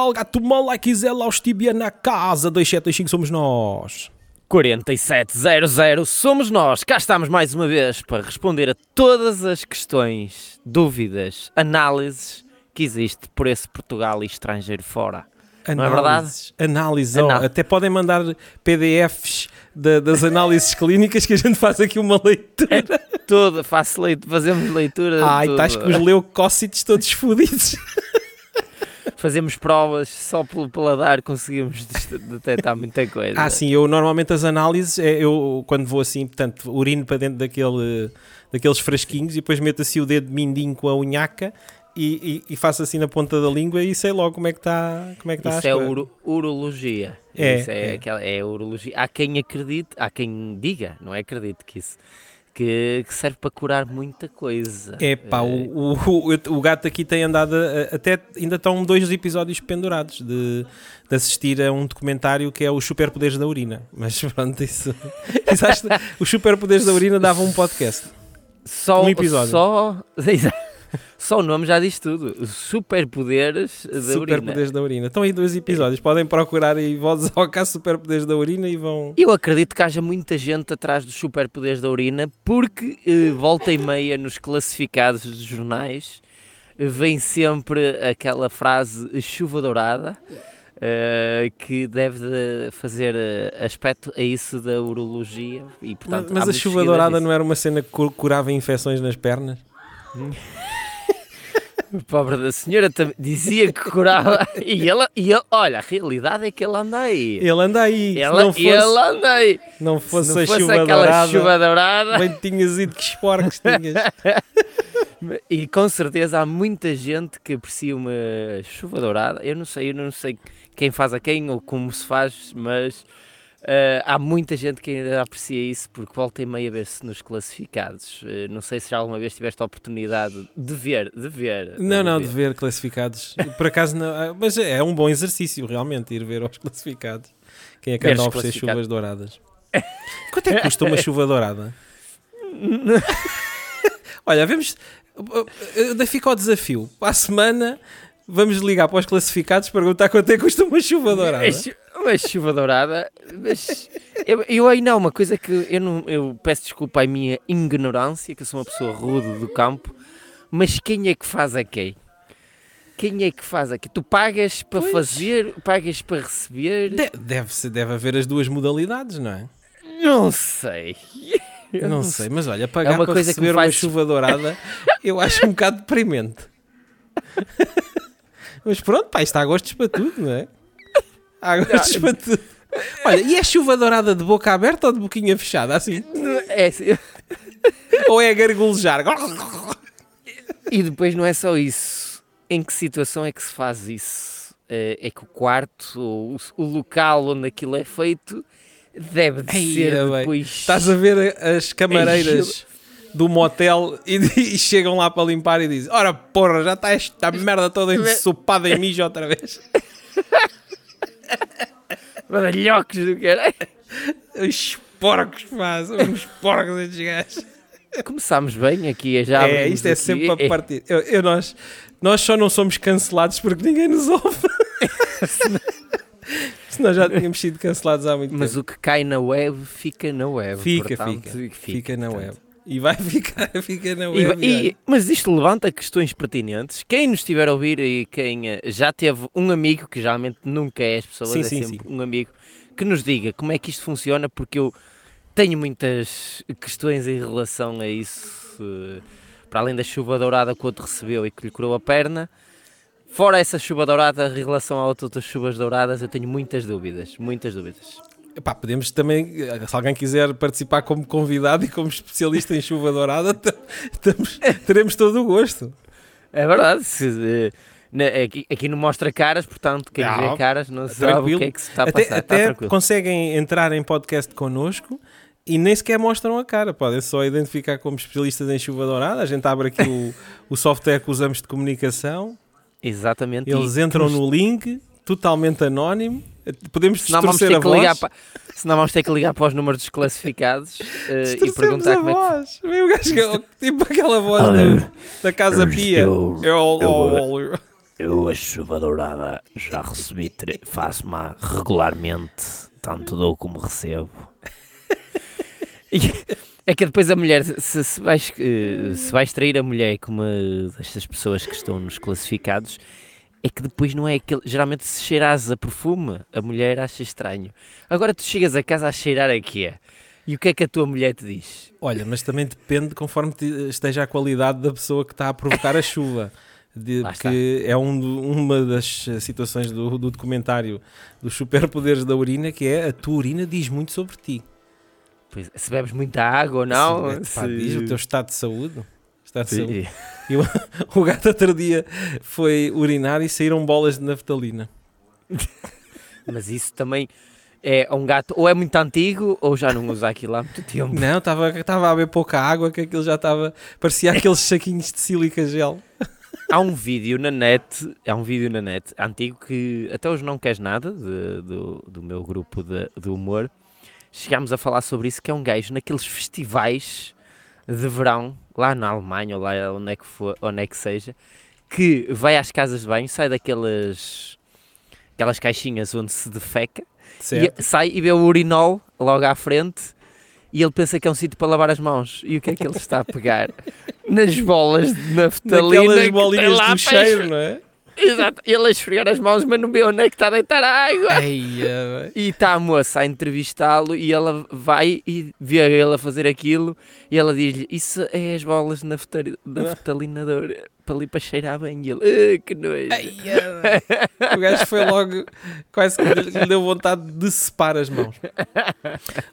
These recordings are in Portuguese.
é é pessoal? Gato mal, like Isela, aos tibia na casa. 2725 somos nós. 4700 somos nós. Cá estamos mais uma vez para responder a todas as questões, dúvidas, análises que existe por esse Portugal e estrangeiro fora. Não é verdade? Análise, ó, Análise. até podem mandar PDFs da- das análises clínicas que a gente faz aqui uma leitura. Tudo, faço leit fazemos leitura. Ai, estás com os leucócitos todos fodidos. Fazemos provas só pelo paladar, conseguimos detectar muita coisa. Ah, sim, eu normalmente as análises, é, eu quando vou assim, portanto, urino para dentro daquele, daqueles frasquinhos e depois meto assim o dedo mindinho com a unhaca e, e- e faço assim na ponta da língua e sei logo como é que está como é que está Isso é uro- urologia. É, isso é, é. Aquela, é urologia. Há quem acredite, há quem diga, não é acredite que isso, que, que serve para curar muita coisa. É pá, Eh, o, o, o- o gato aqui tem andado, a- até ainda estão dois episódios pendurados de, de assistir a um documentário que é os superpoderes da urina. Mas pronto, isso, isso acho que os superpoderes da urina davam um podcast. só, um episódio. Só, só o nome já diz tudo. Superpoderes da urina. Superpoderes da urina. Estão aí dois episódios, podem procurar aí vozes ao caso superpoderes da urina e vão. Eu acredito que haja muita gente atrás dos superpoderes da urina, porque eh, volta e meia nos classificados dos jornais eh, vem sempre aquela frase chuva dourada. eh, que deve de fazer eh, aspecto a isso da urologia e portanto mas há a chuva dourada disso. não era uma cena que cu- curava infecções nas pernas? Pobre da senhora dizia que curava e ela, e ele, olha, a realidade é que ele anda aí. Ele anda aí. Ela, não fosse, ele anda aí. não Se fosse não a fosse chuva aquela dourada, chuva dourada. bem tinhas ido que esporcos tinhas. E com certeza há muita gente que aprecia uma chuva dourada. Eu não sei, eu não sei quem faz a quem ou como se faz, mas eh, há muita gente que ainda aprecia isso porque volta e meia ver-se nos classificados. Eh, não sei se já alguma vez tiveste a oportunidade de ver, de ver. Não, não, de ver classificados. Por acaso não, ah, mas é um bom exercício realmente ir ver aos classificados. Quem é que Ver anda a oferecer chuvas douradas? Quanto é que custa uma chuva dourada? Olha, vemos. Ainda fica o desafio. Para a semana vamos ligar para os classificados perguntar quanto é que custa uma chuva dourada. Uma chu- Uma chuva dourada, mas eu, eu ainda há uma coisa que eu, não, eu peço desculpa à minha ignorância, que eu sou uma pessoa rude do campo, mas quem é que faz a quem? Quem é que faz a quem? Tu pagas para Pois. fazer, pagas para receber? De- deve, deve haver as duas modalidades, não é? Não sei. Eu não sei, mas olha, pagar É uma para coisa que receber uma faz- chuva dourada eu acho um bocado deprimente. mas pronto, pá, isto há gostos para tudo, não é? Há gostos para tudo. Olha, e é chuva dourada de boca aberta ou de boquinha fechada, assim? É assim. Ou é gargulejar? E depois não é só isso. Em que situação é que se faz isso? Eh, É que o quarto, ou o, o local onde aquilo é feito, deve de Ei, ser é depois. Estás a ver as camareiras do motel e, e chegam lá para limpar e dizem: Ora porra, já está esta merda toda ensopada em mijo outra vez. Badalhocos do caralho. Os porcos, são uns porcos estes gajos. Começámos bem aqui, já é, isto é aqui. sempre para partir. Eu, eu- nós, nós só não somos cancelados porque ninguém nos ouve. Senão já tínhamos sido cancelados há muito Mas tempo. o que cai na web fica na web. Fica, portanto, fica, fica, na portanto. web. E vai ficar, fica na E- web. e- mas isto levanta questões pertinentes. Quem nos estiver a ouvir e quem eh, já teve um amigo, que geralmente nunca é as pessoas, Sim, é sim, sempre um amigo, que nos diga como é que isto funciona, porque eu tenho muitas questões em relação a isso. eh, Para além da chuva dourada que o outro recebeu e que lhe curou a perna, fora essa chuva dourada, em relação a outras chuvas douradas, eu tenho muitas dúvidas. Muitas dúvidas. Epá, podemos também, se alguém quiser participar como convidado e como especialista em chuva dourada, estamos- teremos todo o gosto. É verdade. eh, aqui, aqui não mostra caras, portanto, quem Não, vê caras não sabe tranquilo. o que é que se está a até passar. até está tranquilo. conseguem entrar em podcast connosco e nem sequer mostram a cara. Podem só identificar como especialistas em chuva dourada. A gente abre aqui o, o software que usamos de comunicação. Exatamente. Eles entram no link, totalmente anónimo. Podemos Senão vamos, ter a que ligar voz. pa... Senão vamos ter que ligar para os números desclassificados eh, e perguntar a como é que. voz. Gajo que- tipo aquela voz da, da Casa eu Pia. estou- Eu- eu- eu- Eu a chuva dourada já recebi, faço-me regularmente, tanto dou como recebo. É que depois a mulher, se, se, vais, eh, se vais trair a mulher como uma destas pessoas que estão nos classificados, é que depois não é aquele. Geralmente, se cheiras a perfume, a mulher acha estranho. Agora tu chegas a casa a cheirar a quê? E o que é que a tua mulher te diz? Olha, mas também depende conforme esteja a qualidade da pessoa que está a provocar a chuva. De, que é um, uma das situações do, do documentário dos superpoderes da urina, que é a tua urina diz muito sobre ti. Pois, se bebes muita água ou não. Se, se... Pá, diz o teu estado de saúde. De saúde. E o, o gato outro dia foi urinar e saíram bolas de naftalina. Mas isso também é um gato, ou é muito antigo, ou já não usa aquilo há muito tempo. Não, estava a beber pouca água, que aquilo já estava. parecia aqueles saquinhos de sílica gel. Há um vídeo na net, há um vídeo na net antigo que até hoje não queres nada de, do, do meu grupo de, de humor. Chegámos a falar sobre isso, que é um gajo naqueles festivais de verão, lá na Alemanha ou lá onde é que, for, onde é que seja, que vai às casas de banho, sai daquelas aquelas caixinhas onde se defeca, e sai e vê o urinol logo à frente e ele pensa que é um sítio para lavar as mãos. E o que é que ele está a pegar? Nas bolas de naftalina. Naquelas bolinhas do cheiro, não é? Exato, ele a esfregar as mãos, mas não vê onde é que está a deitar a água. Eia, e está a moça a entrevistá-lo e ela vai e vê ele a fazer aquilo e ela diz-lhe: Isso é as bolas na naftalinadora para ali para cheirar bem. E ele: ah, Que nojo. O gajo foi logo, quase que lhe deu vontade de separar as mãos.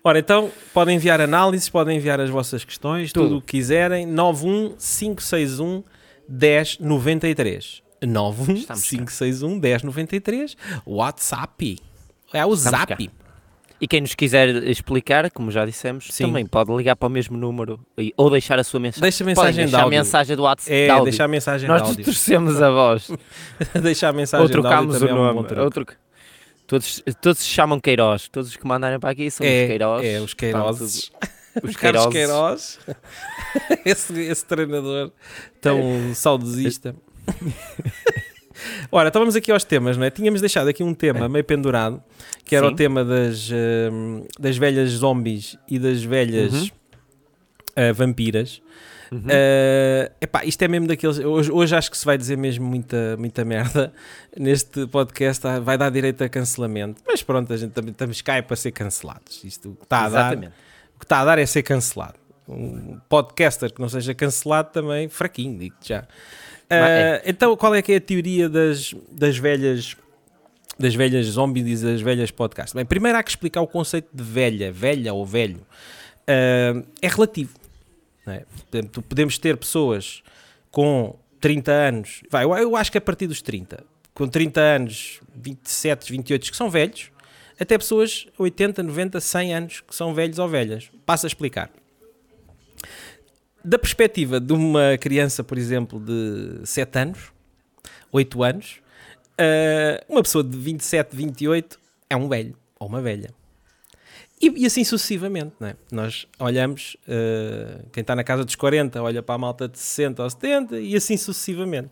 Ora, então podem enviar análises, podem enviar as vossas questões, tudo, tudo o que quiserem. 91561 1093. 91561 1093, WhatsApp. É o Estamos Zap. Cá. E quem nos quiser explicar, como já dissemos, Sim. também pode ligar para o mesmo número ou deixar a sua mensagem. Deixa a mensagem deixar a mensagem do WhatsApp. É, de deixar a mensagem Nós distorcemos a voz. deixar a mensagem ou trocamos o nome. É um Outro... Todos, todos se chamam Queiroz. Todos os que mandarem para aqui são é, os Queiroz. É, os Queiroz. Os Queiroz. Queiroz. esse, esse treinador tão saudosista. Ora, então vamos aqui aos temas, não é? Tínhamos deixado aqui um tema é. meio pendurado, que era Sim. o tema das, uh, das velhas zombies e das velhas uhum. uh, vampiras. Uhum. Uh, epá, isto é mesmo daqueles. Hoje, hoje acho que se vai dizer mesmo muita, muita merda neste podcast. Vai dar direito a cancelamento. Mas pronto, a gente também estamos cá é para ser cancelados. Isto o que está a dar, o que está a dar é ser cancelado. Um podcaster que não seja cancelado também, fraquinho, digo-te já. Uh, então, qual é que é a teoria das, das velhas das velhas zombies e das velhas podcasts? Bem, primeiro há que explicar o conceito de velha, velha ou velho. Uh, é relativo. É? Podemos ter pessoas com 30 anos, vai, eu acho que a partir dos 30, com 30 anos, 27, 28 que são velhos, até pessoas 80, 90, 100 anos que são velhos ou velhas. Passo a explicar da perspectiva de uma criança, por exemplo, de 7 anos, 8 anos, uh, uma pessoa de 27, 28 é um velho ou uma velha. E, e assim sucessivamente, não é? Nós olhamos, uh, quem está na casa dos 40 olha para a malta de 60 ou 70 e assim sucessivamente.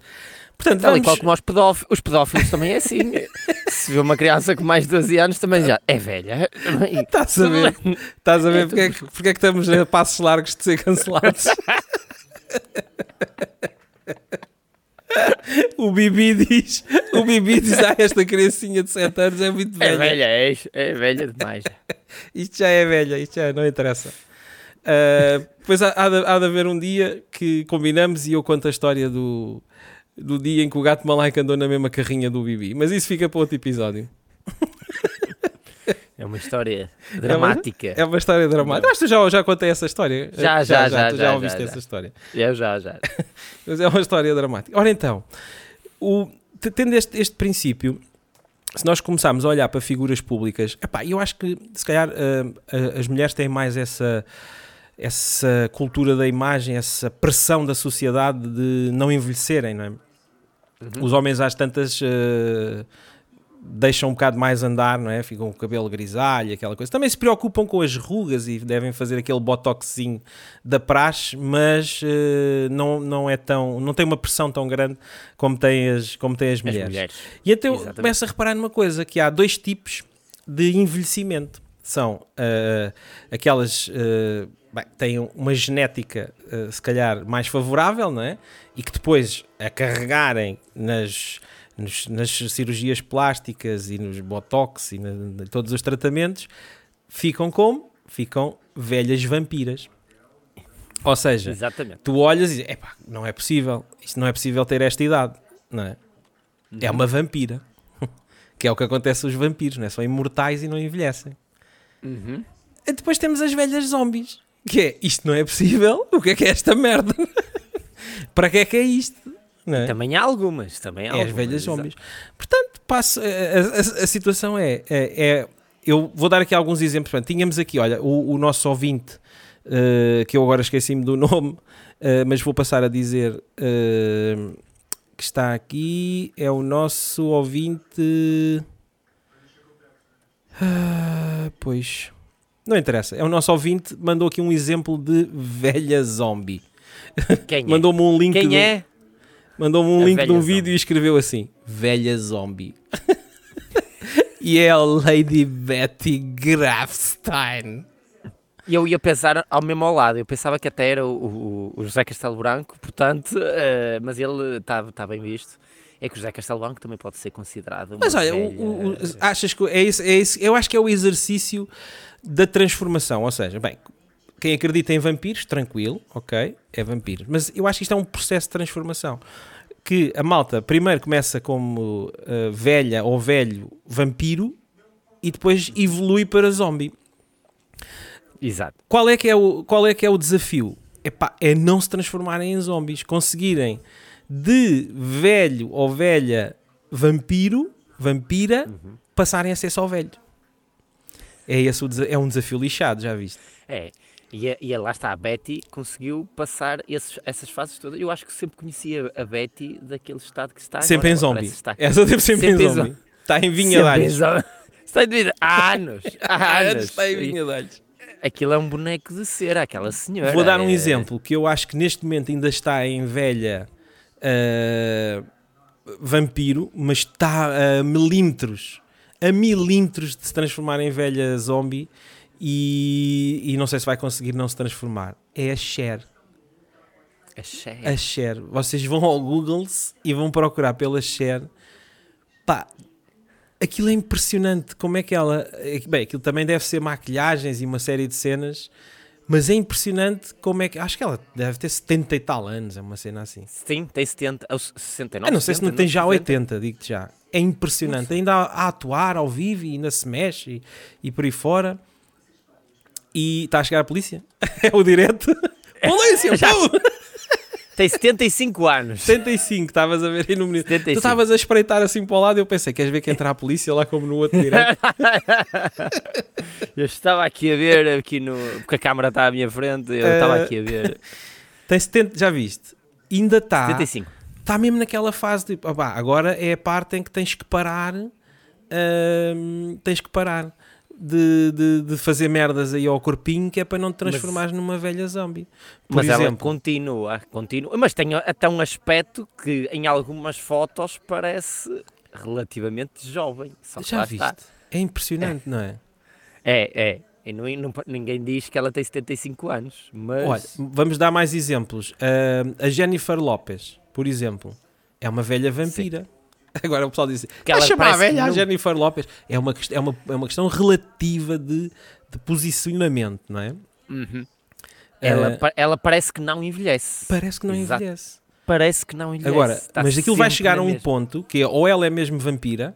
Portanto, Tal vamos... como os pedófilos, os pedófilos também é assim. Se vê uma criança com mais de 12 anos, também já é velha. Estás a ver, estás a ver é porque, é que, porque é que estamos a passos largos de ser cancelados? o Bibi diz, o Bibi diz, ah, esta criancinha de 7 anos é muito velha. É velha, é, é velha demais. isto já é velha, isto já não interessa. Uh, depois há, há, de, há de haver um dia que combinamos e eu conto a história do, do dia em que o gato malaica andou na mesma carrinha do Bibi. Mas isso fica para outro episódio. É uma história dramática. É uma, é uma história dramática. Mas tu já, já contei essa história? Já, já, já. já, tu já, já ouviste essa história? Eu já, já. Mas é uma história dramática. Ora então, o, tendo este, este princípio, se nós começarmos a olhar para figuras públicas, epá, eu acho que se calhar uh, as mulheres têm mais essa essa cultura da imagem, essa pressão da sociedade de não envelhecerem, não é? Uhum. Os homens às tantas uh, deixam um bocado mais andar, não é? Ficam com o cabelo grisalho, aquela coisa. Também se preocupam com as rugas e devem fazer aquele botoxinho da praxe, mas uh, não, não é tão, não tem uma pressão tão grande como tem as, como tem as, mulheres. as mulheres. E então Exatamente. começo a reparar numa coisa, que há dois tipos de envelhecimento. São uh, aquelas... Bem, têm uma genética, se calhar, mais favorável, não é? E que depois, a carregarem nas nos, nas cirurgias plásticas e nos botox e em todos os tratamentos, ficam como? Ficam velhas vampiras. Ou seja, Exatamente. tu olhas e dizes, não é possível, isto não é possível ter esta idade, não é? Uhum. É uma vampira. que é o que acontece aos vampiros, não é? São imortais e não envelhecem. Uhum. E depois temos as velhas zombies, que é, isto não é possível, o que é que é esta merda? Para que é que é isto? É? Também há algumas, também há é algumas, as velhas zombies. Portanto, passo, a, a, a situação é, é, é, Eu vou dar aqui alguns exemplos. Portanto, tínhamos aqui, olha, o, o nosso ouvinte, uh, que eu agora esqueci-me do nome, uh, mas vou passar a dizer uh, que está aqui, é o nosso ouvinte. Pois. Não interessa, é o nosso ouvinte, mandou aqui um exemplo de velha zombie. Quem é? Mandou-me um link. Quem do... é? Mandou-me um a link de um vídeo e escreveu assim: Velha zombie. e é a Lady Betty Grafstein. E eu ia pensar ao mesmo lado, eu pensava que até era o, o, o José Castelo Branco, portanto, uh, mas ele está tá bem visto. É que o José Castelo Branco também pode ser considerado. Mas olha, velha... o, o, achas que é isso, é isso? Eu acho que é o exercício da transformação. Ou seja, bem, quem acredita em vampiros, tranquilo, ok, é vampiro. Mas eu acho que isto é um processo de transformação. Que a malta primeiro começa como uh, velha ou velho vampiro e depois evolui para zombie. Exato. Qual é que é o, qual é, que é o desafio? Epá, é não se transformarem em zombies. Conseguirem de velho ou velha vampiro, vampira, uhum. passarem a ser só velho. É, esse é um desafio lixado, já viste? É. E, a, e a, lá está, a Betty conseguiu passar esses, essas fases todas. Eu acho que sempre conhecia a Betty daquele estado que está Sempre agora, em zombie. Está... Essa deve sempre, sempre em zombie. zombie. Está em Vinha. Está em. Há anos. Há anos. Está em Vinha. Aquilo é um boneco de cera, aquela senhora. Vou dar um é... exemplo que eu acho que neste momento ainda está em velha uh, vampiro, mas está a milímetros, a milímetros de se transformar em velha zombie e, e não sei se vai conseguir não se transformar. É a Cher. A Cher? A Cher. Vocês vão ao Google e vão procurar pela Cher. Pá, aquilo é impressionante. Como é que ela. Bem, aquilo também deve ser maquilhagens e uma série de cenas. Mas é impressionante como é que. Acho que ela deve ter 70 e tal anos, é uma cena assim. Sim, tem 70, 69. Eu não sei 70, se não tem já 80, digo-te já. É impressionante. Ainda a, a, atuar ao vivo e ainda se mexe e, e por aí fora e está a chegar a polícia. É o direto. polícia, Já. Tem 75 anos. 75, estavas a ver aí no menino. Tu estavas a espreitar assim para o lado e eu pensei, queres ver que entra a polícia lá como no outro direto? eu estava aqui a ver, aqui no... porque a câmara está à minha frente, eu estava uh, aqui a ver. Tem 70, já viste? Ainda está. 75. Está mesmo naquela fase de, ah, agora é a parte em que tens que parar, uh, tens que parar de, de, de, fazer merdas aí ao corpinho que é para não te transformares mas, numa velha zombie. Por mas exemplo, ela continua, continua, mas tem até um aspecto que em algumas fotos parece relativamente jovem. Já viste? Está. É impressionante, é. não é? É, é. E não, não, ninguém diz que ela tem 75 anos, mas... Olha, vamos dar mais exemplos. Uh, a Jennifer Lopez, por exemplo, é uma velha vampira. Sim. Agora o pessoal diz que ela chamar a velha a Jennifer Lopes. É uma, é uma, é uma questão relativa de, de posicionamento, não é? Uhum. Ela, uh, ela parece que não envelhece. Parece que não Exato. envelhece. Parece que não envelhece. Agora, Está mas aquilo vai chegar a um ponto que é, ou ela é mesmo vampira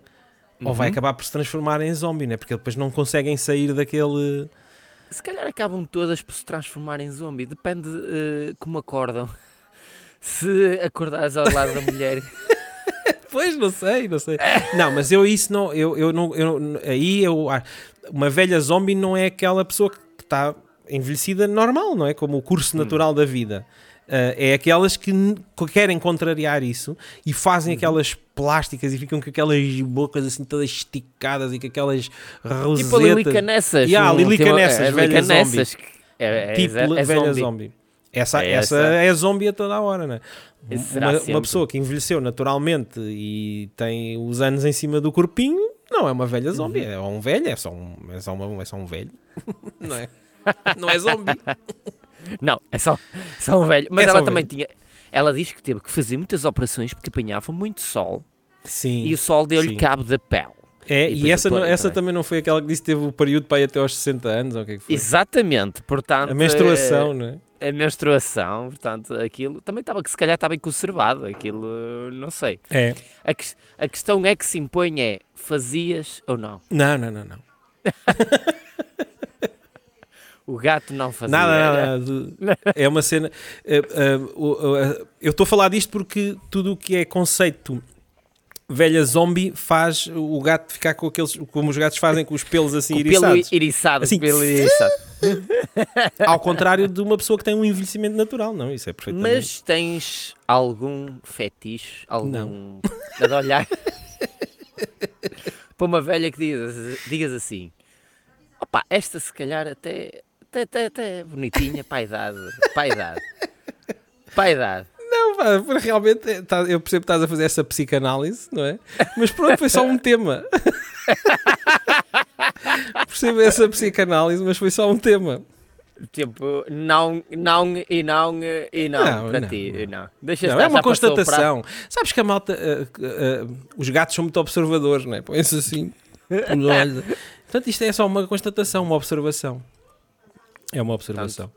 uhum. ou vai uhum. acabar por se transformar em zombie, né? porque depois não conseguem sair daquele. Se calhar acabam todas por se transformar em zombie. Depende uh, como acordam. Se acordares ao lado da mulher. pois, não sei, não sei. Não, mas eu isso não, eu, eu não, eu, aí eu, uma velha zombie não é aquela pessoa que está envelhecida normal, não é? Como o curso hum. natural hum. da vida. Uh, é aquelas que querem contrariar isso e Uhum. fazem aquelas plásticas e ficam com aquelas bocas assim todas esticadas e com aquelas rosetas. Tipo a Lilica Nessas. Yeah, Lilica Nessas, a velha zombie. É, é, tipo é velha zombie. zombie. Essa, É essa, essa. é zombie a toda a hora, né? Uma, uma pessoa que envelheceu naturalmente e tem os anos em cima do corpinho, não é uma velha zombie, Uhum. é um velho, é só um, é só uma, é só um velho. não é? Não é zombie. Não, é só, só um velho. Mas É ela um também tinha. Ela diz que teve que fazer muitas operações porque apanhava muito sol Sim. e o sol deu-lhe cabo da pele. É, E e, essa, não- essa também. também não foi aquela que disse que teve o período para ir até aos 60 anos, ou o que é que foi? Exatamente, portanto. A menstruação, não é? A menstruação, portanto, aquilo também estava que se calhar estava bem conservado, aquilo não sei. É. A, ques- a questão é que se impõe é fazias ou não? Não, não, não, não. O gato não fazia. Nada, nada. É uma cena. eh, eh, eu estou a falar disto porque tudo o que é conceito velha zombie faz o gato ficar com aqueles. como os gatos fazem com os pelos assim Com o pelo iriçados. iriçado, Assim, pelo iriçado. Ao contrário de uma pessoa que tem um envelhecimento natural, não? Isso é perfeitamente. Mas tens algum fetiche, algum de olhar para uma velha que digas, digas assim: opa, esta se calhar até, até, até, até é bonitinha para a idade, para a idade, para a idade. Não, pá, porque realmente eh, tá- eu percebo que estás a fazer essa psicanálise, não é? Mas pronto, foi só um tema. percebo essa psicanálise, mas foi só um tema. Tipo, não, não e não e não, Não, para não, ti, não. Deixa Não, é uma constatação. Sabes que a malta, eh, eh, os gatos são muito observadores, não é? Põe-se assim. Portanto, isto é só uma constatação, uma observação. É uma observação.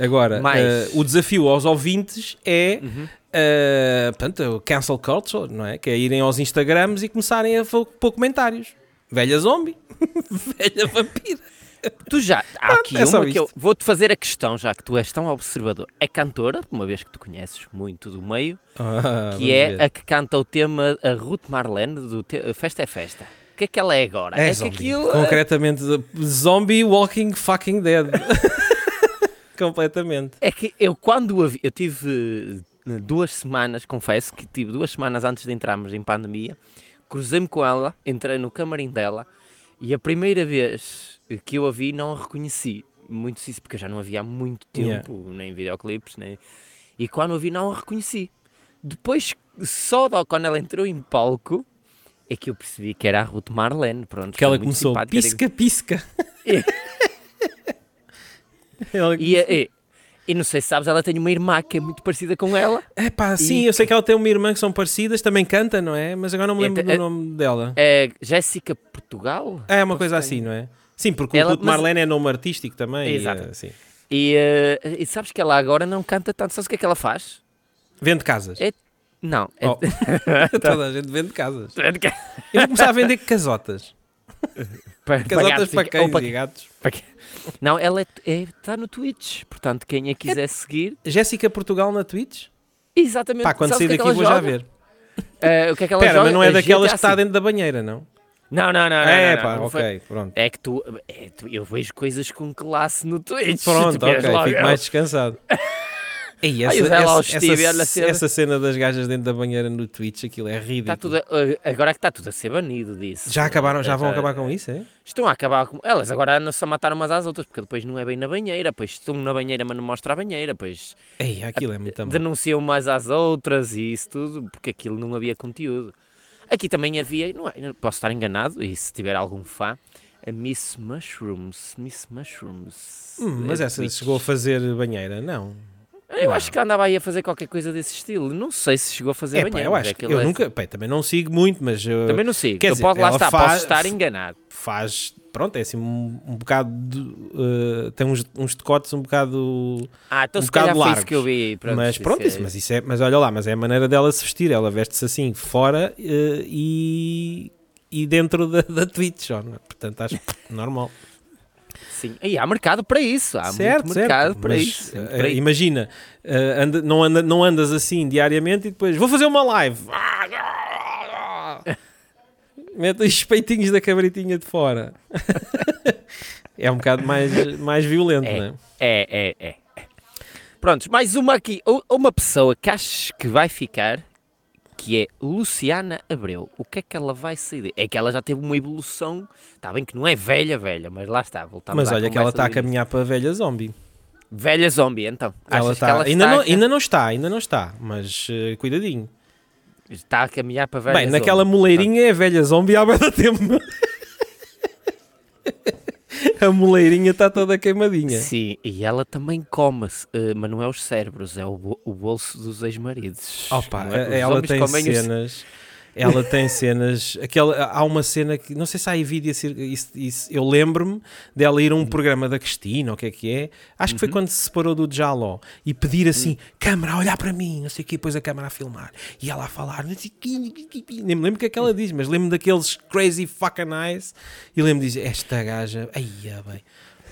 Agora, Mais. eh, o desafio aos ouvintes é, Uhum. eh, portanto, o cancel culture, não é? Que é irem aos Instagrams e começarem a pôr comentários. Velha zombie, velha vampira. Tu já, há aqui é uma que eu vou-te fazer a questão, já que tu és tão observador. É cantora, uma vez que tu conheces muito do meio, Ah, que é ver. a que canta o tema a Ruth Marlene do te- Festa é Festa. O que é que ela é agora? É, que zombie. aquilo. Concretamente, zombie walking fucking dead. Completamente. É que eu quando a vi, eu tive duas semanas, confesso que tive duas semanas antes de entrarmos em pandemia, cruzei-me com ela, entrei no camarim dela e a primeira vez que eu a vi não a reconheci. Muito isso porque eu já não a vi há muito tempo, Yeah. nem videoclipes, nem... E quando a vi não a reconheci. Depois, só quando ela entrou em palco, é que eu percebi que era a Ruth Marlene, pronto. Que ela começou simpática, pisca, pisca. É. ela E, e, e não sei se sabes, ela tem uma irmã que é muito parecida com ela. É pá, sim, E- eu sei que ela tem uma irmã que são parecidas, também canta, não é? Mas agora não me lembro É, é- do nome dela. É Jéssica Portugal? É uma coisa assim, não é? Sim, porque Ela- o Ruth mas- Marlene é nome artístico também. e, Exato. eh, sim. E, eh, e sabes que ela agora não canta tanto. Sabes o que é que ela faz? Vende casas. É- Não. É... Oh. Toda a gente vende casas. para, Eu vou começar a vender casotas. para Casotas para cães para- e gatos. Não, ela está é, tá no Twitch. Portanto, quem a quiser seguir. Jéssica Portugal na Twitch? Exatamente. Pá, quando sair é daqui vou já ver. Eh, o que é que ela Espera, joga? mas não é A daquelas que está dentro da banheira, não? Não, não, não. não, é, não, pá, não, não foi- ok, pronto. É que tu, é, tu- Eu vejo coisas com classe no Twitch. Pronto, ok, fico mais descansado. Ai, essa, ao essa, Steve, essa, cena. essa cena das gajas dentro da banheira no Twitch, aquilo é ridículo. Está tudo a- agora é que está tudo a ser banido disso. Já acabaram, já vão Eh, acabar com isso, é? Estão a acabar com. Elas agora andam-se a matar umas às outras, porque depois não é bem na banheira, depois estão na banheira, mas não mostra a banheira, depois Ei, aquilo é muito denunciam umas às outras e isso tudo, porque aquilo não havia conteúdo. Aqui também havia, não é, posso estar enganado, e se tiver algum fã, a Miss Mushrooms. Miss Mushrooms. Hum, mas é essa Twitch. chegou a fazer banheira? Não. Eu acho que andava aí a fazer qualquer coisa desse estilo. Não sei se chegou a fazer É, pá, banheira. eu acho que eu é- nunca, pá, também não sigo muito, mas uh, Também não sei. Quer Eu dizer, posso, lá está, faz- posso estar enganado. faz, pronto, é assim um, um bocado, de, uh, tem uns, uns decotes um bocado, Ah, então um se calhar bocado foi isso que eu largos. vi. Pronto, mas pronto, isso, mas isso é, mas olha lá, mas é a maneira dela se vestir, ela veste-se assim fora uh, e, e dentro da, da Twitch, ó, não é? portanto acho normal. Sim, e há mercado para isso. Há certo, muito mercado certo, para mas, isso. uh, para imagina, uh, anda- não, anda- não andas assim diariamente e depois vou fazer uma live. Mete os peitinhos da cabritinha de fora. é um bocado mais, mais violento, É. não é? É, é, é. Prontos, mais uma aqui. Uma pessoa que achas que vai ficar, que é Luciana Abreu. O que é que ela vai sair? É que ela já teve uma evolução. Está bem que não é velha, velha, mas lá está. voltamos Mas olha que ela está a caminhar para a velha zombie. Velha zombie, então. Ela está, que ela ainda, está, não, a- ainda não está, ainda não está, mas eh, cuidadinho. está a caminhar para velha Bem, zombie. naquela moleirinha é a velha zombie há da tempo. a moleirinha está toda queimadinha. Sim, e ela também come-se, eh, mas não é os cérebros, é o, o bolso dos ex-maridos. Opa, é? Ela tem comem os- cenas. Ela tem cenas. Aquela, há uma cena que. Não sei se há aí vídeo. Isso, isso, eu lembro-me dela ir a um programa da Cristina, o que é que é. Acho que foi quando se separou do Jaló. E pedir assim: câmara, a olhar para mim, não sei o quê. Depois a câmara a filmar. E ela a falar. Não sei Nem me lembro o que é que ela diz, mas lembro daqueles crazy fucking eyes. E lembro de dizer: esta gaja. Ai, ah, bem.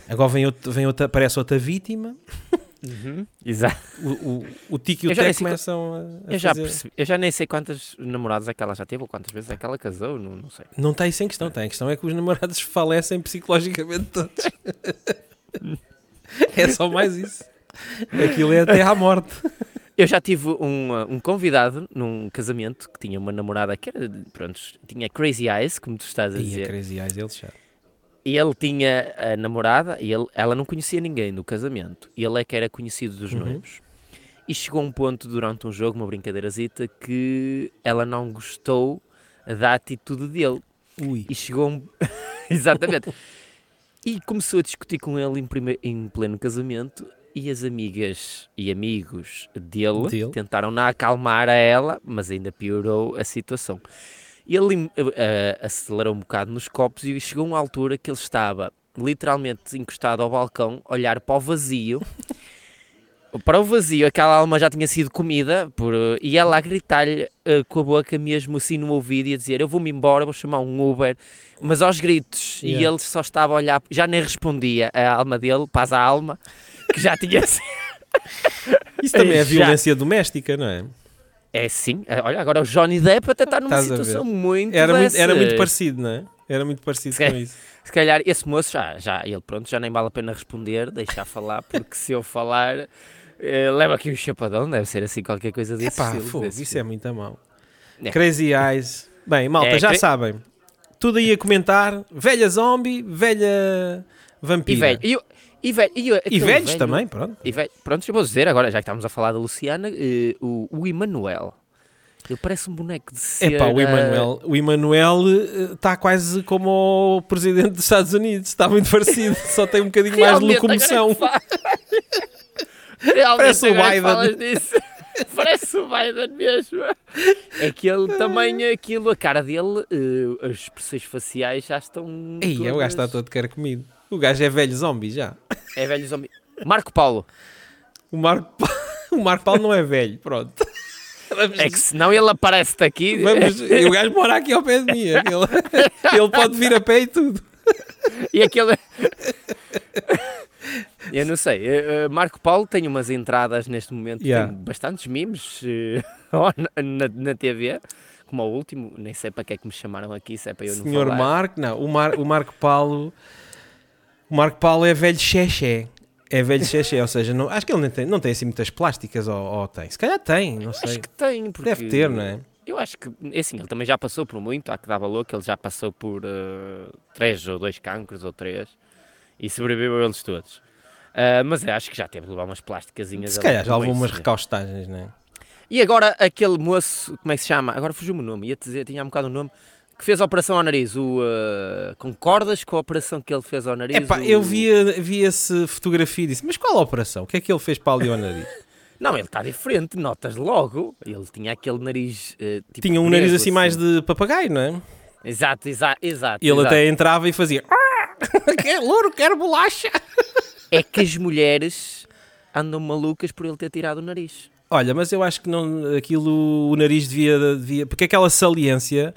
Agora vem, outro, vem outra, aparece outra vítima. Uhum, Exato. O, o, o Tico e o Té começam a. a Eu já, fazer- percebi, eu já nem sei quantas namoradas é que ela já teve ou quantas vezes é que ela casou, não, não sei. Não está isso em questão, tem. A questão é que os namorados falecem psicologicamente todos. é só mais isso. Aquilo é até à morte. Eu já tive um, uh, um convidado num casamento que tinha uma namorada que era, pronto, tinha crazy eyes, como tu estás a dizer. Crazy Eyes, eles já. E ele tinha a namorada e ele, ela não conhecia ninguém do casamento. Ele é que era conhecido dos Uhum. noivos. E chegou um ponto durante um jogo, uma brincadeirazita, que ela não gostou da atitude dele. Ui. E chegou um... Exatamente. E começou a discutir com ele em, prime- em pleno casamento e as amigas e amigos dele, Dele. tentaram na acalmar a ela, mas ainda piorou a situação. E ele eh, acelerou um bocado nos copos e chegou uma altura que ele estava literalmente encostado ao balcão, olhar para o vazio. Para o vazio, aquela alma já tinha sido comida por, e ela a gritar-lhe eh, com a boca mesmo assim no ouvido e a dizer: Eu vou-me embora, vou chamar um Uber, mas aos gritos. E Yeah. ele só estava a olhar, já nem respondia a alma dele, paz à alma, que já tinha sido. Isso também é Já. violência doméstica, não é? É sim, eh, olha, agora o Johnny Depp até está numa situação muito. Era muito, era muito parecido, não é? Era muito parecido Se- com isso. Se calhar esse moço já, já, ele pronto, já nem vale a pena responder, deixar falar, porque se eu falar, eh, leva aqui um chapadão, deve ser assim qualquer coisa desse Epá, estilo, fogo, desse isso é muito a mão. É. Crazy Eyes. Bem, malta, É, já cra- sabem. Tudo aí a comentar. Velha zombie, velha vampira. E velho, e, o- e, velho, e, o- E velhos velho- também, pronto. E velho, pronto, eu vou dizer agora, já que estamos a falar da Luciana, eh, o, o Emanuel. Ele parece um boneco de cera. Epá, o Emanuel, o Emanuel está quase como o presidente dos Estados Unidos, está muito parecido, só tem um bocadinho mais de Realmente, locomoção. Parece o que Biden. Parece o Biden mesmo. É que ele também, aquilo, a cara dele, eh, as expressões faciais já estão. Ei, o gajo todas- está todo carcomido. O gajo é velho zombie já. É velho zombie. Marco Paulo. O Marco, Pa- o Marco Paulo não é velho, pronto. Vamos, É que senão ele aparece-te aqui. vamos, e o gajo mora aqui ao pé de mim. Ele, ele pode vir a pé e tudo. E aquele. Eu não sei. eh, eh, Marco Paulo tem umas entradas neste momento, Yeah. tem bastantes memes eh, na, na, na TV, como o último, nem sei para que é que me chamaram aqui, se é para eu não Senhor falar. Marco, não, o, Mar, o Marco Paulo. O Marco Paulo é velho xexé. É velho xexé, ou seja, não, acho que ele não tem, não tem assim muitas plásticas, ou, ou tem. Se calhar tem, não sei. Acho que tem, porque... Deve ter, não é? Eu acho que, é assim, ele também já passou por muito, há que dar valor que ele já passou por eh, três ou dois cancros ou três e sobreviveu a eles todos. Ah, mas eu acho que já teve de levar umas plásticazinhas. Se calhar já levou umas recaustagens, não é? E agora aquele moço, como é que se chama? Agora fugiu-me o nome, ia-te dizer, tinha um bocado o nome, que fez a operação ao nariz. O, ah, concordas com a operação que ele fez ao nariz? Epá, O- eu vi, vi essa fotografia e disse: Mas qual a operação? O que é que ele fez para ali ao nariz? Não, ele está diferente, notas logo. Ele tinha aquele nariz. eh, tipo Tinha um nariz preso, assim mais de papagaio, não é? Exato, exato, exato. E ele exato. até entrava e fazia: "Ah, Quer louro, quero bolacha. É que as mulheres andam malucas por ele ter tirado o nariz. Olha, mas eu acho que não, aquilo, o nariz devia, devia porque aquela saliência,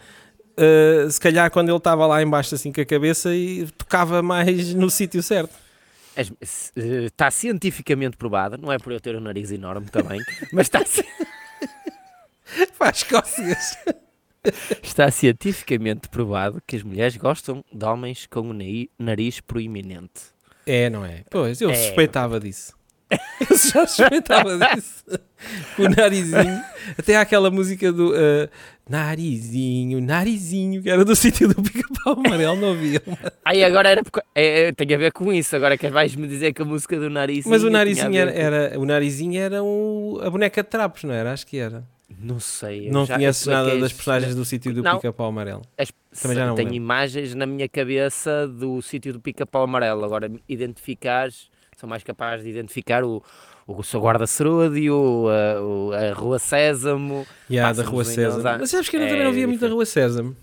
uh, se calhar quando ele estava lá embaixo assim com a cabeça e tocava mais no sítio certo. Eh, Está cientificamente provado, não é por eu ter um nariz enorme também, mas está, Faz cócegas. está cientificamente provado que as mulheres gostam de homens com o nariz proeminente. É, não é? Pois, eu É. suspeitava disso. Eu já suspeitava disso. O narizinho. Até há aquela música do uh, Narizinho, Narizinho, que era do sítio do pica-pau amarelo, não havia. Aí agora era. porque- É, é, tem a ver com isso. Agora que vais-me dizer que a música do narizinho. Mas o narizinho era, era- o narizinho era o, a boneca de trapos, não era? Acho que era. Não sei. eu não já- conheces é nada que das as- personagens do sítio do pica-pau amarelo. as- Também já não tenho imagens na minha cabeça do sítio do pica-pau amarelo. Agora, identificares, sou mais capaz de identificar o, o seu guarda-cerúdio, a, a Rua Sésamo. E a da Rua Sésamo. Mas sabes que eu é também não via muito a. Rua Sésamo.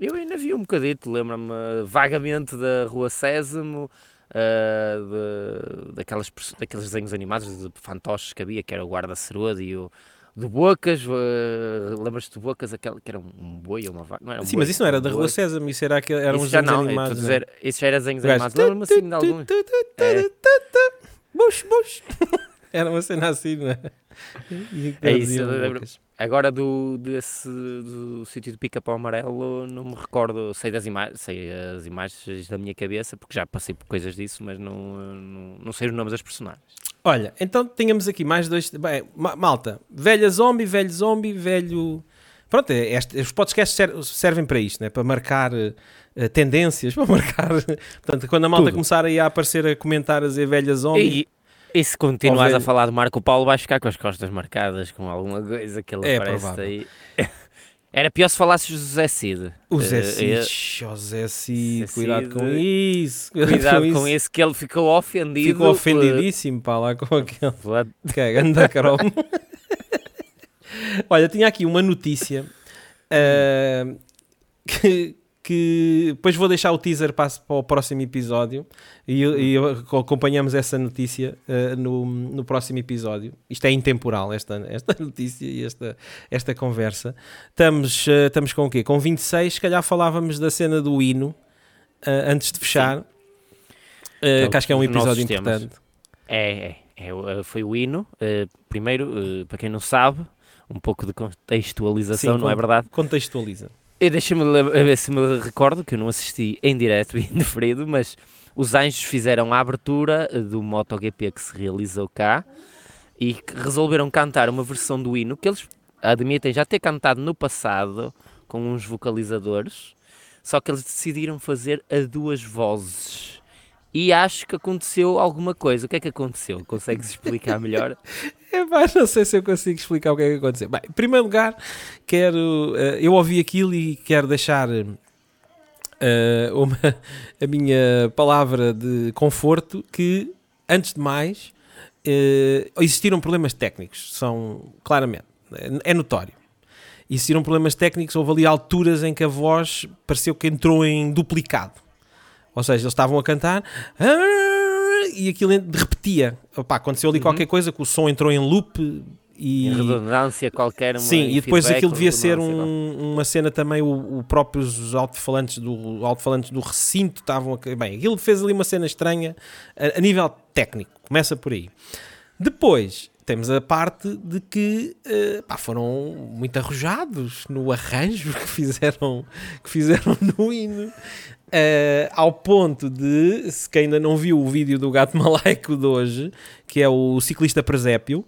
Eu ainda vi um bocadito, lembro-me vagamente da Rua Sésamo, ah, de- daquelas, daqueles desenhos animados de fantoches que havia, que era o guarda-cerúdio, do Bocas, uh, lembras-te do Bocas, aquele que era um, boi ou uma vaca? Não era um Sim, boi, mas isso não era da Rua. Sésamo, isso era aquele, eram Isso uns já desenhos não, é, animados. é? dizer, isso já era desenhos animados. Lembro-me assim de tu, É. Bush, bush. Era uma cena assim, não é? É isso, lembro-. Agora do, desse, do sítio do pica-pau amarelo não me recordo, sei das imagens, sei as imagens da minha cabeça, porque já passei por coisas disso, mas não, não, não sei os nomes das personagens. Olha, então tínhamos aqui mais dois. Bem, ma- malta, velha zombie, velho zombie, velho. Pronto, é, este- os podcasts ser- servem para isto, né? para marcar eh, tendências, para marcar. Portanto, quando a malta Tudo. começar aí a aparecer a comentar a dizer velha zombie. E, e se continuares Ou a velho- falar do Marco Paulo, vais ficar com as costas marcadas com alguma coisa que ele É aparece provável. aí. Era pior se falasses José Cid. O Zé Eh, Cid, eh, ó Zé Cid, cuidado com isso. Cuidado com isso, que ele ficou ofendido. Ficou ofendidíssimo, pá, lá com aquele. Que é, ganda Carol. Olha, tinha aqui uma notícia ah, que, que depois vou deixar o teaser para, para o próximo episódio e, e acompanhamos essa notícia ah, no, no próximo episódio. Isto é intemporal, esta, esta notícia e esta, esta conversa. Estamos, ah, estamos com o quê? Com 26, se calhar falávamos da cena do hino ah, antes de fechar. Ah, que acho que é um episódio importante. É, é, é, foi o hino. primeiro, para quem não sabe, um pouco de contextualização, Sim, não é verdade? Contextualiza. E deixa-me lem- a ver se me recordo, que eu não assisti em direto e indeferido, mas os Anjos fizeram a abertura eh, do MotoGP que se realizou cá e resolveram cantar uma versão do hino que eles admitem já ter cantado no passado com uns vocalizadores, só que eles decidiram fazer a duas vozes. E acho que aconteceu alguma coisa. O que é que aconteceu? Consegues explicar melhor? É, pá, não sei se eu consigo explicar o que é que aconteceu. Bem, em primeiro lugar, quero. eh, eu ouvi aquilo e quero deixar eh, uma, a minha palavra de conforto que, antes de mais, eh, existiram problemas técnicos. São, claramente, é, é notório. Existiram problemas técnicos, houve ali alturas em que a voz pareceu que entrou em duplicado. Ou seja, eles estavam a cantar "Ah", e aquilo repetia. Opa, aconteceu ali Uhum. qualquer coisa que o som entrou em loop e. Em redundância qualquer. uma- Sim, e depois aquilo devia ser um- uma cena também, o, o próprios alto-falantes do, alto-falantes do recinto estavam a. Bem, aquilo fez ali uma cena estranha a, a nível técnico, começa por aí. Depois temos a parte de que eh, pá, foram muito arrojados no arranjo que fizeram, que fizeram no hino. Eh, ao ponto de, se quem ainda não viu o vídeo do gato malaico de hoje, que é o ciclista presépio,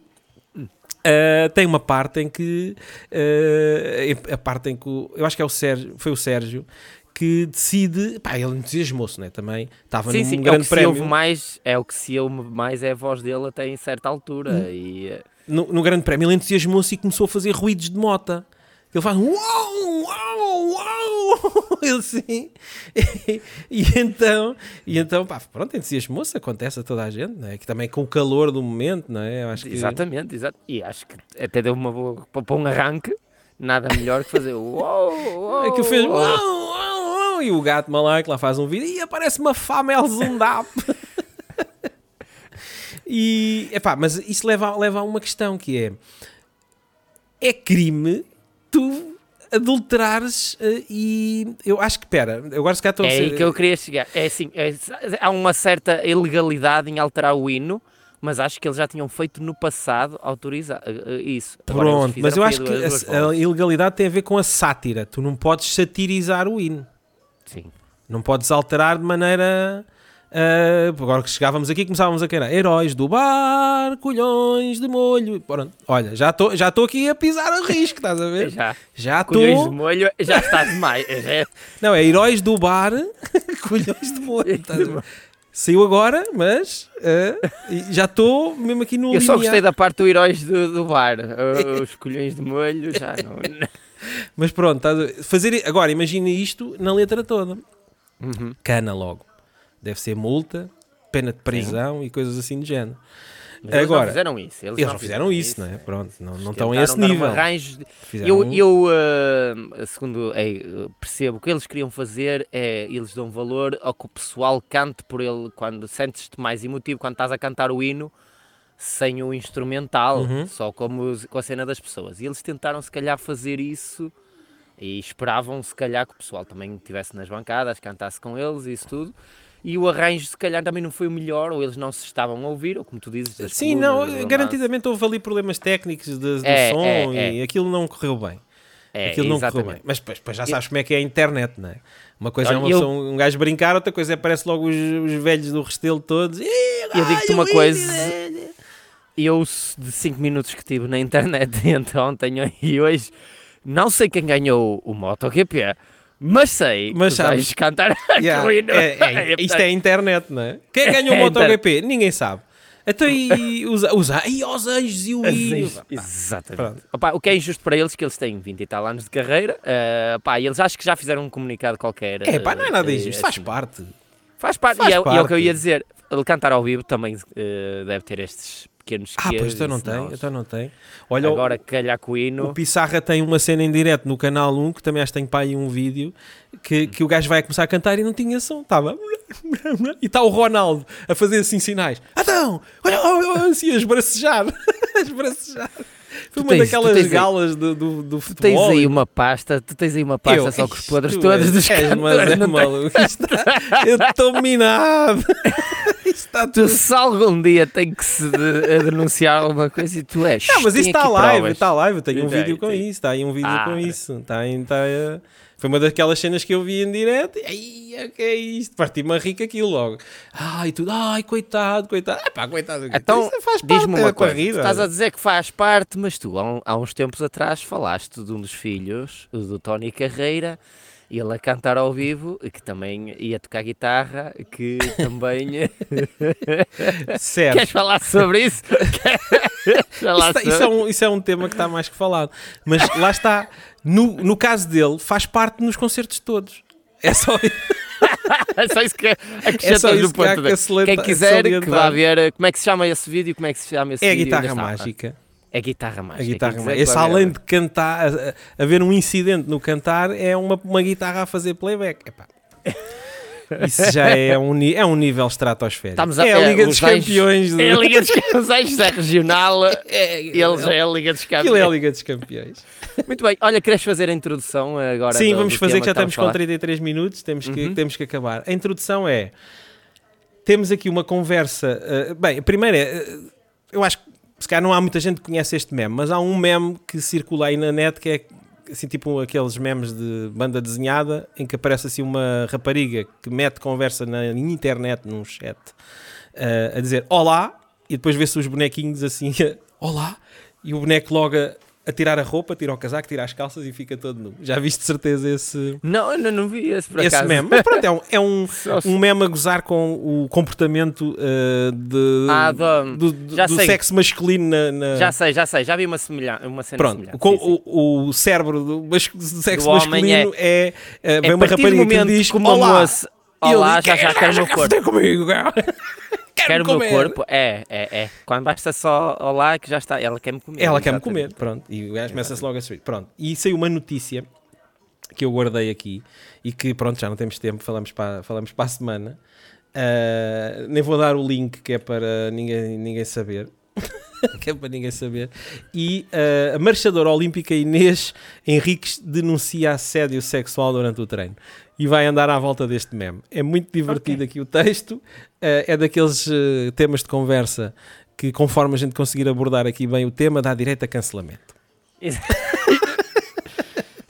Uh, tem uma parte em que uh, a parte em que eu acho que é o Sérgio, foi o Sérgio que decide, pá, ele entusiasmou-se, né? Também estava Sim, num sim, é o grande que prémio, se ouve mais, é o que se ouve mais é a voz dele até em certa altura. Hum. E, no, no grande prémio, ele entusiasmou-se e começou a fazer ruídos de mota. Ele faz uau, uau, ele assim, e, e então, e então, pá, pronto, entusiasmou-se, acontece a toda a gente, não é? Que também com o calor do momento, não é? Eu acho que Exatamente, exato. E acho que até deu uma boa para um arranque, nada melhor que fazer uou, uou, É que fez uou. uau, uau, e o gato malaico lá faz um vídeo e aparece uma famel zundap. e, epá, mas isso leva, leva a uma questão que é é crime tu adulterares eh, e eu acho que, pera, eu agora se calhar estou a É aí que eu queria chegar. É assim, é- há uma certa ilegalidade em alterar o hino, mas acho que eles já tinham feito no passado autorizar eh, eh, isso. Pronto, mas eu acho que a, a ilegalidade tem a ver com a sátira. Tu não podes satirizar o hino. Sim. Não podes alterar de maneira Uh, agora que chegávamos aqui, começávamos a querer heróis do bar, colhões de molho. Pronto, olha, já estou já aqui a pisar a risco, estás a ver? Já. Já Colhões de molho, já está demais. Não, é heróis do bar, colhões de molho. estás a ver? Saiu agora, mas uh, já estou mesmo aqui no Eu só gostei da parte do heróis do, do bar. Os colhões de molho já não. Mas pronto, fazer agora imagina isto na letra toda. Uhum. Cana logo. Deve ser multa, pena de prisão e coisas assim de género. Mas eles Agora, não fizeram isso. Eles, Eles não fizeram isso, não é? Pronto, não, não estão a esse nível. arranjo de- Fizeram- Eu, eu ah, segundo percebo, o que eles queriam fazer é eles dão valor ao que o pessoal cante por ele quando sentes-te mais emotivo quando estás a cantar o hino sem o instrumental, Uhum. só com a, mus- com a cena das pessoas. E eles tentaram se calhar fazer isso e esperavam se calhar que o pessoal também estivesse nas bancadas, cantasse com eles e isso tudo. E o arranjo se calhar também não foi o melhor, ou eles não se estavam a ouvir, ou como tu dizes, Sim, colunas, não, garantidamente houve ali problemas técnicos de, do É, som é, e é. aquilo não correu bem. É, aquilo não correu bem. Mas depois, depois já sabes como é que é a internet, não é? Uma coisa é uma eu- pessoa, um gajo brincar, outra coisa é parece logo os, os velhos do Restelo todos. Eu digo-te uma coisa, eu de 5 minutos que tive na internet entre ontem e hoje, não sei quem ganhou o MotoGP, mas sei Mas que sabes- gajos cantaram Yeah, com o hino. é- é- isto é a internet, não é? Quem é que ganhou o É. MotoGP? Ninguém sabe. Então e os, os, e os anjos e o. Pá, Exatamente. Opa, o que é injusto para eles, que eles têm 20 e tal anos de carreira, eh, pá, e eles acho que já fizeram um comunicado qualquer. É pá, não é nada eh, injusto, faz assim. parte. Faz parte, Faz e, é, e é o que eu parte. ia dizer. Ele cantar ao vivo também eh, deve ter estes pequenos Ah, pois então não tem, então não tem. Olha, o- Agora, calhar com o hino. O Pissarra tem uma cena em direto no canal 1, que também acho que tem para aí um vídeo, que, que o gajo vai começar a cantar e não tinha som, estava. E está o Ronaldo a fazer assim sinais. Então, olha, olha, assim, a esbracejar. a esbracejar. Foi uma tens- daquelas tens aí- galas do, do, do Tu tens futebol. aí uma pasta, tu tens aí uma pasta Eu- só com os podres és- dos és, mas cantores, é maluco. Está- Eu estou minado. Está Tu tudo. se algum dia tem que se de- denunciar alguma coisa e tu és. Não, mas isso está aqui live, está live. Eu tenho um vídeo com isso. Está aí um vídeo Ah, com isso. Está aí, está, eh, foi uma daquelas cenas que eu vi em direto. E aí, o que é isto? Parti-me a rir com aquilo logo. Ai, tudo, ai, coitado, coitado. Ah, pá, coitado. Então, parte, diz-me é uma coisa. tu estás a dizer que faz parte, mas tu há, uns tempos atrás falaste de um dos filhos, do Tony Carreira, ele a cantar ao vivo, que também ia tocar guitarra, que também. Certo. Queres falar sobre isso? Falar Isso, isso é sobre- um, isso é um tema que está mais que falado. Mas lá está. No, no caso dele, faz parte nos concertos todos. É só É só isso que É só acrescentamos isso no que ponto. que salienta- Quem quiser, que vá ver como é que se chama esse vídeo, como é que se chama esse É a guitarra ainda está. É guitarra mágica. A guitarra mágica. Esse, além de cantar, a- a- haver um incidente no cantar, é uma, uma guitarra a fazer playback. Epá. Isso já é um, é um nível estratosférico. Estamos a- é a é, Liga dos os anjos- Campeões. É a Liga dos Campeões, é regional, eles é a Liga dos Aquilo é a Campeões. Liga dos Campeões. Muito bem, olha, queres fazer a introdução agora? Sim, do- vamos do fazer que já estamos com a falar? 33 minutos, temos que, Uhum. temos que acabar. A introdução é: temos aqui uma conversa. uh, bem, a primeira é: uh, eu acho que se calhar não há muita gente que conhece este meme, mas há um meme que circula aí na net que é assim tipo aqueles memes de banda desenhada em que aparece assim uma rapariga que mete conversa na internet num chat uh, a dizer olá e depois vê-se os bonequinhos assim olá e o boneco logo a tirar a roupa, tira o casaco, tira as calças e fica todo nu. Já viste de certeza esse, Não, eu não, não vi esse por esse acaso. meme? Mas pronto, é um, é um, se- um meme a gozar com o comportamento uh, de, Ah, do- do, do- do sexo masculino na, na- Já sei, já sei, já vi uma, semelhan uma cena Pronto, semelhante. O, o cérebro do, mas- do sexo Do masculino é, é, vem É uma a partir do rapariga que diz uma olá, moça, olá, já já quero o meu corpo. comigo, cara? Quero o meu corpo, é, é, é. Quando basta só olá que já está, ela quer-me comer. Ela quer-me comer, pronto. E o gajo começa-se logo a subir. Pronto. E saiu uma notícia que eu guardei aqui e que, pronto, já não temos tempo, falamos para, falamos para a semana. Ah, nem vou dar o link que é para ninguém, ninguém saber. que é para ninguém saber. E ah, a marchadora olímpica Inês Henriques denuncia assédio sexual durante o treino. E vai andar à volta deste meme. É muito divertido aqui o texto. Ah, é daqueles ah, temas de conversa que, conforme a gente conseguir abordar aqui bem o tema, dá direito a cancelamento.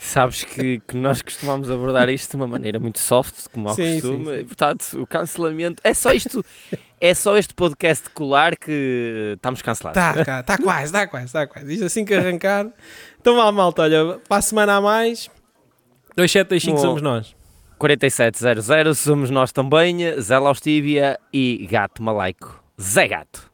Sabes que, que nós costumamos abordar isto de uma maneira muito soft, como ao Sim, costume. sim, sim. e, Portanto, o cancelamento é só isto, é só este podcast colar que estamos cancelados. Está cá, está quase, está quase, está quase. Isto assim que arrancar. Então vá, malta, olha, para a semana a mais. 2725 Bom. somos nós. 4700 somos nós também, Zé Laustíbia e Gato Malaico. Zé Gato.